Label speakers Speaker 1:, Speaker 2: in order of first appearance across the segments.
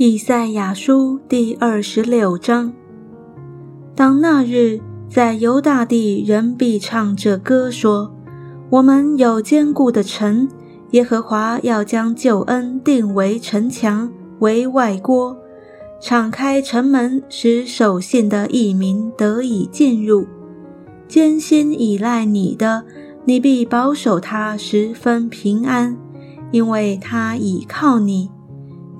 Speaker 1: 以赛亚书第二十六章。当那日，在犹大地，人必唱这歌说：“我们有坚固的城，耶和华要将救恩定为城墙，为外郭，敞开城门，使守信的异民得以进入。艰辛依赖你的，你必保守他十分平安，因为他倚靠你。”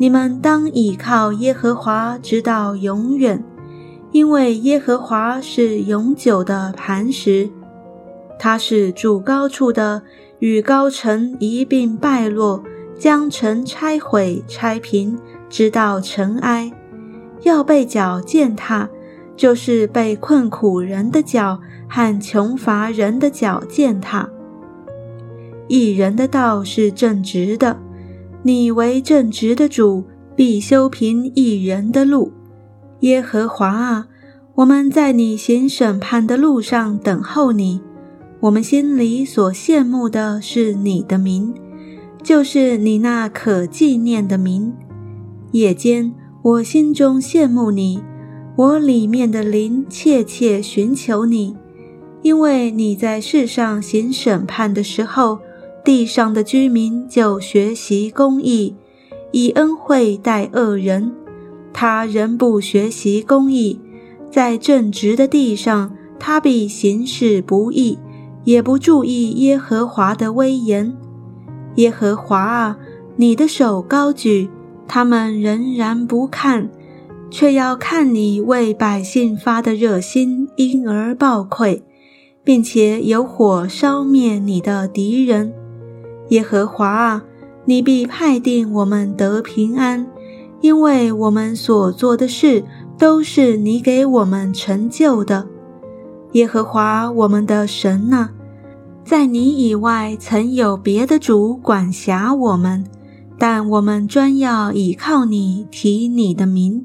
Speaker 1: 你们当倚靠耶和华，直到永远，因为耶和华是永久的磐石，他是住高处的，与高城一并败落，将城拆毁、拆平，直到尘埃，要被脚践踏，就是被困苦人的脚和穷乏人的脚践踏。一人的道是正直的。你为正直的主，必修平一人的路。耶和华啊，我们在你行审判的路上等候你。我们心里所羡慕的是你的名，就是你那可纪念的名。夜间，我心中羡慕你，我里面的灵切切寻求你，因为你在世上行审判的时候。地上的居民就学习公义，以恩惠待恶人。他仍不学习公义，在正直的地上，他必行事不义，也不注意耶和华的威严。耶和华啊，你的手高举，他们仍然不看，却要看你为百姓发的热心，因而暴愧，并且有火烧灭你的敌人。耶和华啊，你必派定我们得平安，因为我们所做的事都是你给我们成就的。耶和华我们的神呐，在你以外曾有别的主管辖我们，但我们专要倚靠你，提你的名。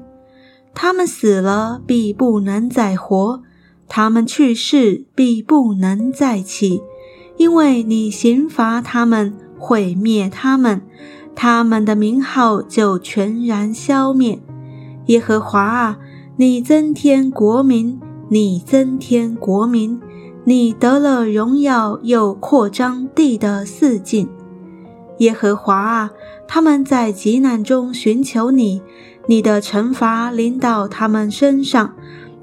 Speaker 1: 他们死了，必不能再活；他们去世，必不能再起。因为你刑罚他们，毁灭他们，他们的名号就全然消灭。耶和华啊，你增添国民，你增添国民，你得了荣耀，又扩张地的四境。耶和华啊，他们在极难中寻求你，你的惩罚临到他们身上，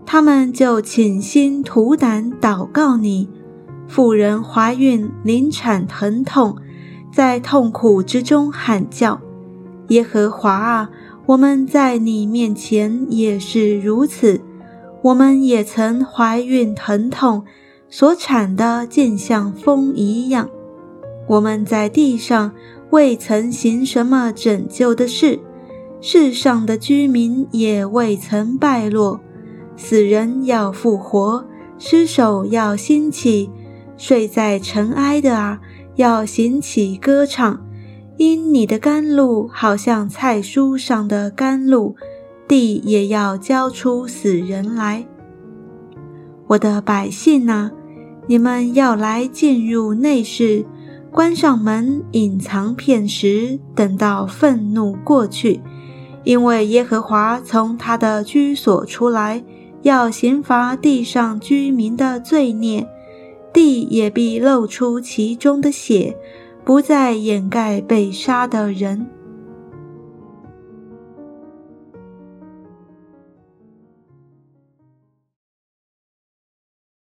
Speaker 1: 他们就倾心吐胆祷告你。妇人怀孕临产疼痛，在痛苦之中喊叫：“耶和华啊，我们在你面前也是如此。我们也曾怀孕疼痛，所产的竟像风一样。我们在地上未曾行什么拯救的事，世上的居民也未曾败落。死人要复活，尸首要兴起。”睡在尘埃的啊，要行起歌唱，因你的甘露好像菜蔬上的甘露，地也要交出死人来。我的百姓啊，你们要来进入内室，关上门，隐藏片时，等到愤怒过去，因为耶和华从他的居所出来，要刑罚地上居民的罪孽。地也必露出其中的血，不再掩盖被杀的人。